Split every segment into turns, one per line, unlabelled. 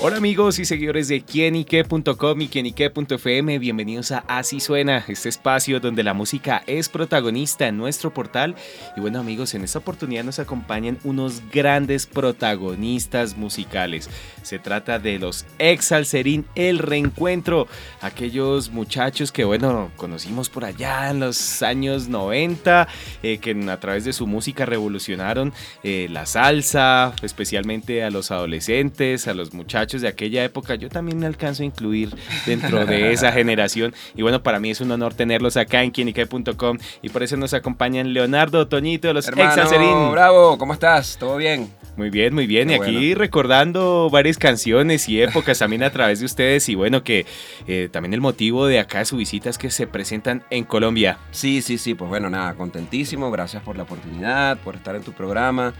Hola amigos y seguidores de quienique.com y quienique.fm, bienvenidos a Así Suena, este espacio donde la música es protagonista en nuestro portal. Y bueno amigos, en esta oportunidad nos acompañan unos grandes protagonistas musicales. Se trata de los ex Alcerín El Reencuentro, aquellos muchachos que bueno, conocimos por allá en los años 90, eh, que a través de su música revolucionaron eh, la salsa, especialmente a los adolescentes, a los muchachos de aquella época, yo también me alcanzo a incluir dentro de esa generación. Y bueno, para mí es un honor tenerlos acá en quienique.com y por eso nos acompañan Leonardo, Toñito, los
Hermano, Bravo, ¿cómo estás? ¿Todo bien?
Muy bien, muy bien. y aquí recordando varias canciones y épocas también a través de ustedes. Y bueno, que eh, también el motivo de acá de su visita es que se presentan en Colombia.
Sí, sí, sí. Pues bueno, nada, contentísimo. Gracias por la oportunidad, por estar en tu programa.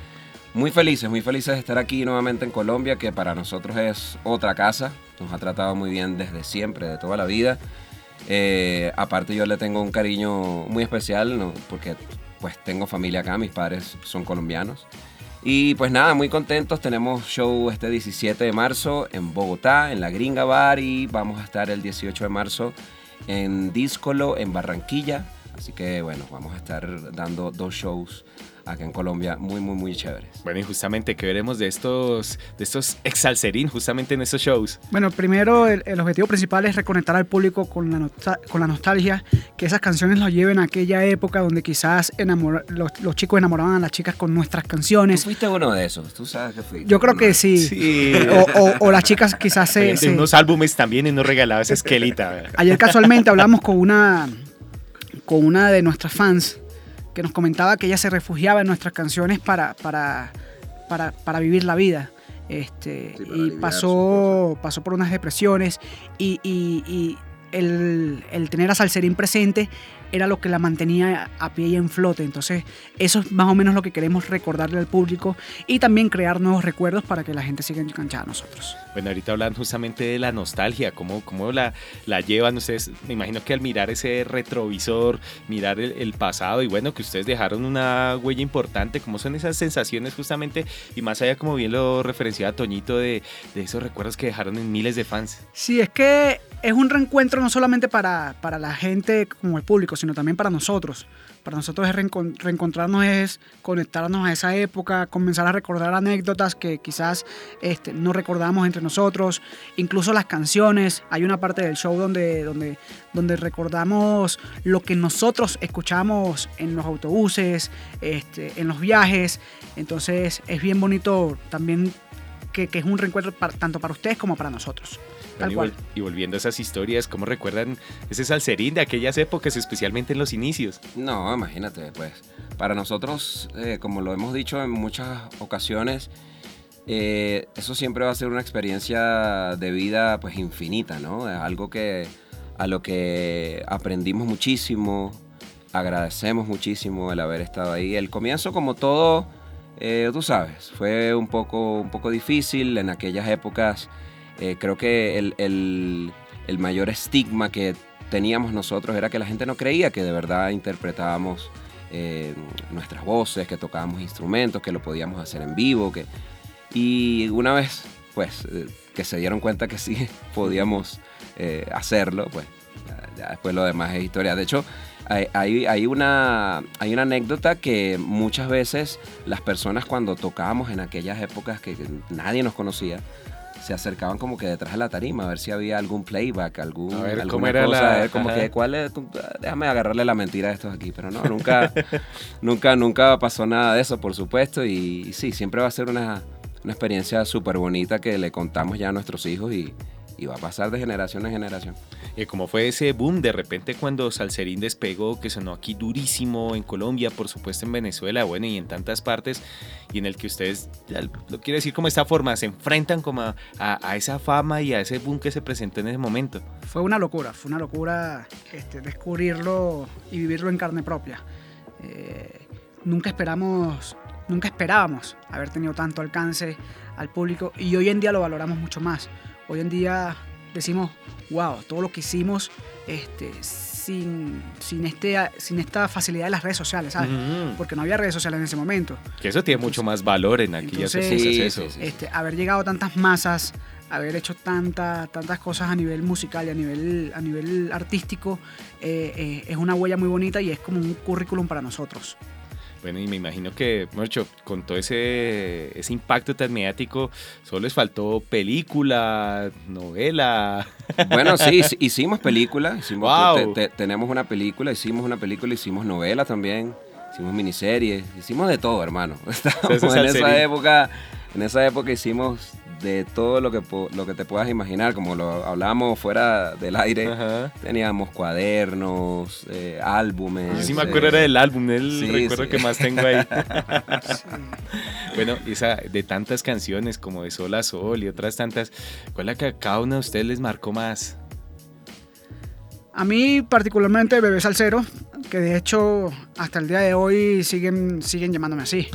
Muy felices, muy felices de estar aquí nuevamente en Colombia, que para nosotros es otra casa. Nos ha tratado muy bien desde siempre, de toda la vida. Eh, aparte yo le tengo un cariño muy especial, porque pues tengo familia acá, mis padres son colombianos. Y pues nada, muy contentos. Tenemos show este 17 de marzo en Bogotá, en la Gringa Bar, y vamos a estar el 18 de marzo en Díscolo, en Barranquilla. Así que bueno, vamos a estar dando dos shows acá en Colombia muy, muy, muy chéveres.
Bueno, y justamente, ¿qué veremos de estos, de estos exalcerín justamente en estos shows?
Bueno, primero el, objetivo principal es reconectar al público con la, con la nostalgia, que esas canciones los lleven a aquella época donde quizás los, chicos enamoraban a las chicas con nuestras canciones.
¿Tú fuiste uno de esos? ¿Tú sabes que fuiste?
Yo creo que sí. O, las chicas quizás se...
De unos álbumes también y nos regalaba esa esquelita.
Ayer casualmente hablamos con una, con una de nuestras fans que nos comentaba que ella se refugiaba en nuestras canciones para, para, para, vivir la vida. Este, y pasó, pasó por unas depresiones y, y, el, el, tener a Salserín presente era lo que la mantenía a pie y en flote. Entonces, eso es más o menos lo que queremos recordarle al público y también crear nuevos recuerdos para que la gente siga enganchada a nosotros.
Bueno, ahorita hablan justamente de la nostalgia, cómo, cómo la, la llevan ustedes. Me imagino que al mirar ese retrovisor, mirar el, pasado y bueno, que ustedes dejaron una huella importante, cómo son esas sensaciones justamente y más allá, como bien lo referenciaba Toñito, de, de esos recuerdos que dejaron en miles de fans.
Sí, es que es un reencuentro no solamente para, para la gente como el público, sino también para nosotros. Para nosotros es reencontrarnos, es conectarnos a esa época, comenzar a recordar anécdotas que quizás este, no recordamos entre nosotros, incluso las canciones. Hay una parte del show donde, donde, donde recordamos lo que nosotros escuchamos en los autobuses, este, en los viajes. Entonces es bien bonito también que, es un reencuentro tanto para ustedes como para nosotros.
Y, volviendo a esas historias, ¿cómo recuerdan ese salserín de aquellas épocas, especialmente en los inicios?
No, imagínate, pues para nosotros, eh, como lo hemos dicho en muchas ocasiones, eh, eso siempre va a ser una experiencia de vida pues infinita, ¿no? Es algo que a lo que aprendimos muchísimo, agradecemos muchísimo el haber estado ahí. El comienzo, como todo, eh, tú sabes, fue un poco, un poco difícil en aquellas épocas eh, creo que el, mayor estigma que teníamos nosotros era que la gente no creía que de verdad interpretábamos eh, nuestras voces, que tocábamos instrumentos, que lo podíamos hacer en vivo. Que... Y una vez, pues, eh, que se dieron cuenta que sí podíamos hacerlo, pues, ya, después lo demás es historia. De hecho, hay, hay, una, hay una anécdota que muchas veces las personas cuando tocábamos en aquellas épocas que nadie nos conocía, se acercaban como que detrás de la tarima a ver si había algún playback, algún, a ver, ¿cómo era la... como que cuál es, déjame agarrarle la mentira a estos aquí, pero no, nunca, nunca, nunca pasó nada de eso, por supuesto, y, sí, siempre va a ser una, una experiencia súper bonita que le contamos ya a nuestros hijos y, y va a pasar de generación en generación.
Y como fue ese boom de repente cuando Salserín despegó, que sonó aquí durísimo en Colombia, por supuesto en Venezuela, bueno, y en tantas partes, y en el que ustedes, lo quiero decir como esta forma, se enfrentan como a, a, esa fama y a ese boom que se presentó en ese momento.
Fue una locura, fue una locura este, descubrirlo y vivirlo en carne propia. Eh, nunca esperamos nunca esperábamos haber tenido tanto alcance al público y hoy en día lo valoramos mucho más. Hoy en día decimos, wow, todo lo que hicimos este, sin, sin, este, sin esta facilidad de las redes sociales, ¿sabes? Porque no había redes sociales en ese momento.
Que eso tiene mucho más valor en aquellas
Entonces-
épocas,
Sí,
eso.
sí, sí.
Este, haber llegado a tantas masas, haber hecho tanta, tantas cosas a nivel musical y a nivel, a nivel artístico, eh, eh, es una huella muy bonita y es como un currículum para nosotros.
Bueno, y me imagino que, mucho con todo ese, ese impacto tan mediático, solo les faltó película, novela.
Bueno, sí, hic- hicimos película, hicimos,
Wow.
te- te- tenemos una película, hicimos una película, hicimos novela también, hicimos miniseries, hicimos de todo, hermano. Estábamos
Eso es
en esa época, en esa época hicimos de todo lo que, lo que te puedas imaginar, como lo hablábamos fuera del aire.
Ajá.
Teníamos cuadernos, eh, álbumes.
Yo sí me
eh,
acuerdo era del álbum, el
sí,
recuerdo
sí.
que más tengo ahí. bueno, esa de tantas canciones como de Sol a Sol y otras tantas, ¿cuál es la que a cada una de ustedes les marcó más?
A mí particularmente Bebé Salsero, que de hecho hasta el día de hoy siguen, siguen llamándome así.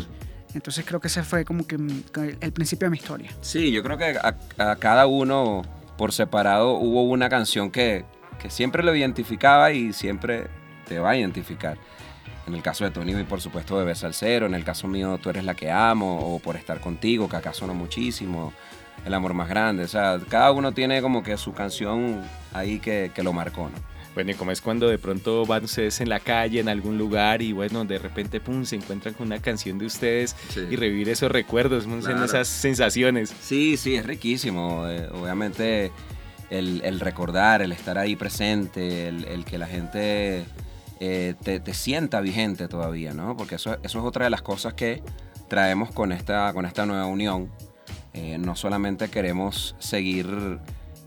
Entonces creo que ese fue como que el principio de mi historia.
Sí, yo creo que a, a cada uno por separado hubo una canción que, que siempre lo identificaba y siempre te va a identificar. En el caso de Tony, por supuesto, Bebé Salsero. En el caso mío, Tú eres la que amo o Por estar contigo, que acá sonó muchísimo. El amor más grande. O sea, cada uno tiene como que su canción ahí que, que lo marcó, ¿no?
Bueno, y como es cuando de pronto van ustedes en la calle, en algún lugar, y bueno, de repente, pum, se encuentran con una canción de ustedes
Sí.
y revivir esos recuerdos.
Claro.
esas sensaciones.
Sí, sí, es riquísimo. Eh, obviamente el, el recordar, el estar ahí presente, el, el que la gente eh, te, te sienta vigente todavía, ¿no? Porque eso, eso es otra de las cosas que traemos con esta, con esta nueva unión. Eh, no solamente queremos seguir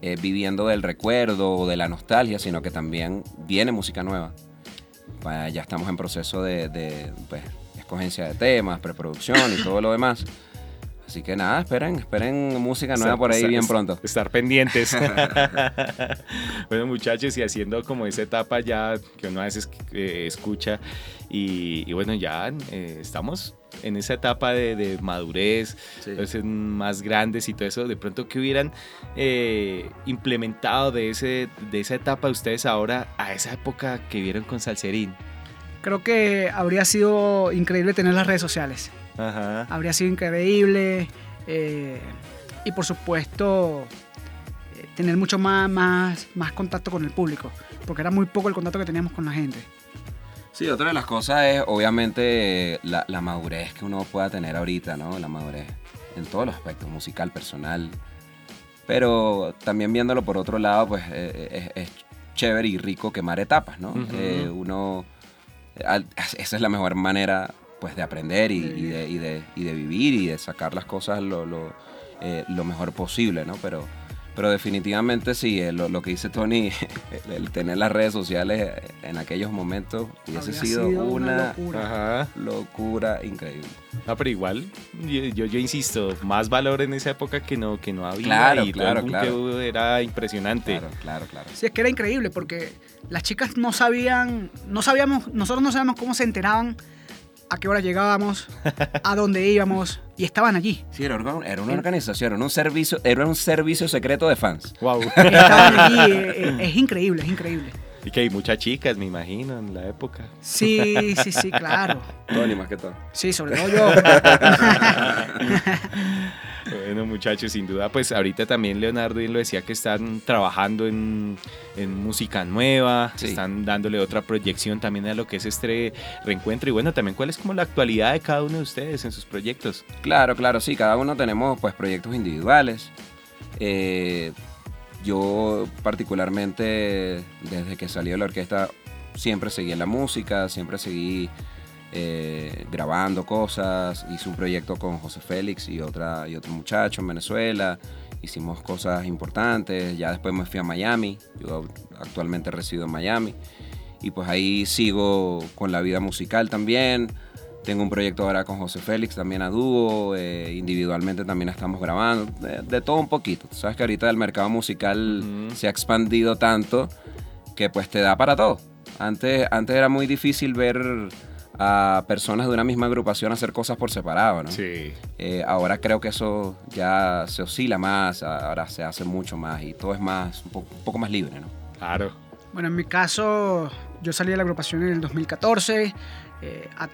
eh, viviendo del recuerdo o de la nostalgia, sino que también viene música nueva. Ya estamos en proceso de, de, pues, escogencia de temas, preproducción y todo lo demás. Así que nada, esperen, esperen música nueva
Estar-
por ahí
estar-
bien pronto.
Estar pendientes. bueno, muchachos, y haciendo como esa etapa ya que uno a veces eh, escucha, y, y bueno, ya eh, estamos en esa etapa de, de madurez,
Sí.
entonces más grandes y todo eso, de pronto que hubieran eh, implementado de, ese, de esa etapa ustedes ahora a esa época que vieron con Salserín.
Creo que habría sido increíble tener las redes sociales.
Ajá.
Habría sido increíble. eh, y por supuesto, eh, tener mucho más, más, más contacto con el público. Porque era muy poco el contacto que teníamos con la gente.
Sí, otra de las cosas es obviamente la, la madurez que uno pueda tener ahorita, ¿no? La madurez en todos los aspectos, musical, personal. Pero también viéndolo por otro lado, pues eh, es, es chévere y rico quemar etapas, ¿no?
Ujú.
Eh, uno, al- esa es la mejor manera pues de aprender y, y de, y de- y de vivir y de sacar las cosas lo, lo, eh, lo mejor posible, ¿no? Pero, pero definitivamente sí, eh, lo, lo que dice Tony, el, el tener las redes sociales en aquellos momentos hubiese
Habría
sido, una,
locura.
Ajá.
locura increíble.
No, pero igual, yo, yo, yo insisto, más valor en esa época que no, que no había.
Claro,
y
claro, claro.
era impresionante.
Claro, claro, claro.
Sí, es que era increíble porque las chicas no sabían, no sabíamos, nosotros no sabíamos cómo se enteraban, a qué hora llegábamos, a dónde íbamos y estaban allí.
Sí, era, una organización, era un servicio, era un servicio secreto de fans.
Wow.
Estaban allí, eh, eh, es increíble, es increíble.
y que hay muchas chicas, me imagino, en la época.
Sí, sí, sí, claro.
Tony más que todo.
Sí, sobre todo yo.
Bueno, muchachos, sin duda, pues ahorita también Leonardo bien lo decía que están trabajando en, en música nueva,
Sí.
están dándole otra proyección también a lo que es este reencuentro. Y bueno, también cuál es como la actualidad de cada uno de ustedes en sus proyectos.
Claro, claro, sí, cada uno tenemos pues proyectos individuales. Eh, yo particularmente desde que salí de la orquesta siempre seguí en la música, siempre seguí eh, grabando cosas, hice un proyecto con José Félix y, otra, y otro muchacho en Venezuela, hicimos cosas importantes, ya después me fui a Miami, yo actualmente resido en Miami y pues ahí sigo con la vida musical también. Tengo un proyecto ahora con José Félix, también a dúo, eh, individualmente también estamos grabando, de, de todo un poquito. Sabes que ahorita el mercado musical se ha expandido tanto que pues te da para todo. Antes, antes era muy difícil ver a personas de una misma agrupación a hacer cosas por separado, ¿no?
Sí.
Eh, ahora creo que eso ya se oscila más, ahora se hace mucho más y todo es más, un poco, un poco más libre, ¿no?
Claro.
Bueno, en mi caso, yo salí de la agrupación en el 2014. eh, a-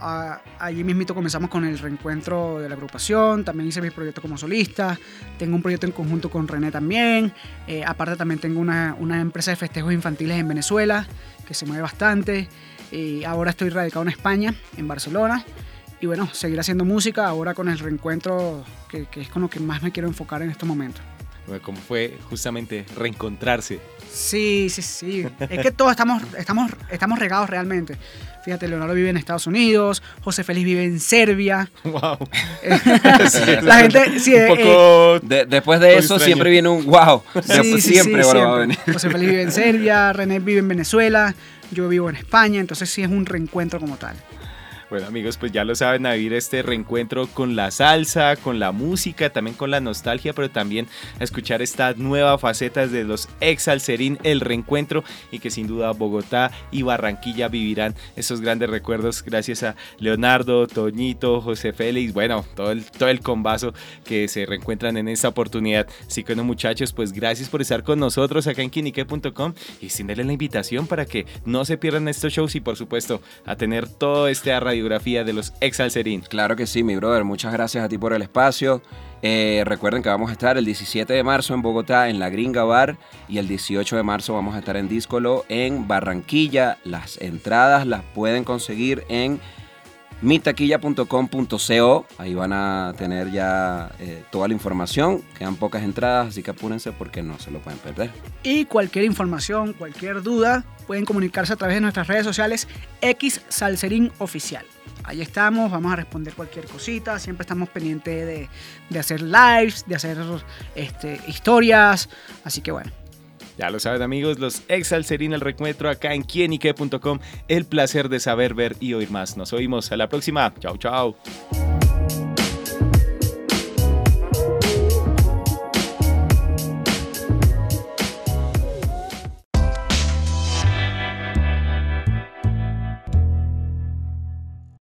a- allí mismito comenzamos con el reencuentro de la agrupación. También hice mi proyecto como solista. Tengo un proyecto en conjunto con René también. Eh, aparte también tengo una, una empresa de festejos infantiles en Venezuela que se mueve bastante. Y ahora estoy radicado en España, en Barcelona. Y bueno, seguir haciendo música ahora con el reencuentro que, que es con lo que más me quiero enfocar en estos momentos.
Bueno, ¿Cómo fue justamente reencontrarse?
Sí, sí, sí. Es que todos estamos, estamos, estamos regados realmente. Fíjate, Leonardo vive en Estados Unidos, José Félix vive en Serbia.
¡Wow!
La gente, sí,
un
eh,
poco...
De- después de eso
extraño.
siempre viene un wow.
Sí, sí,
siempre,
sí,
va a
siempre.
venir.
José Félix vive en Serbia, René vive en Venezuela, yo vivo en España, entonces sí es un reencuentro como tal.
Bueno amigos, pues ya lo saben, a vivir este reencuentro con la salsa, con la música, también con la nostalgia, pero también a escuchar esta nueva faceta de los ex Alcerín, el reencuentro y que sin duda Bogotá y Barranquilla vivirán esos grandes recuerdos gracias a Leonardo, Toñito, José Félix, bueno, todo el, todo el combazo que se reencuentran en esta oportunidad. Así que bueno muchachos, pues gracias por estar con nosotros acá en quinique.com y extenderles la invitación para que no se pierdan estos shows y por supuesto a tener toda esta radiografía de los ex Alcerín.
Claro que sí, mi brother. Muchas gracias a ti por el espacio. Eh, recuerden que vamos a estar el 17 de marzo en Bogotá en la Gringa Bar y el 18 de marzo vamos a estar en Díscolo en Barranquilla. Las entradas las pueden conseguir en mitaquilla.com.co. Ahí van a tener ya eh, toda la información. Quedan pocas entradas, así que apúrense porque no se lo pueden perder.
Y cualquier información, cualquier duda, pueden comunicarse a través de nuestras redes sociales X Salserín Oficial. Ahí estamos, vamos a responder cualquier cosita, siempre estamos pendientes de, de hacer lives, de hacer este, historias, así que bueno.
Ya lo saben amigos, los ex Alcerín el reencuentro acá en quienique.com. El placer de saber, ver y oír más. Nos oímos a la próxima. Chao, chao.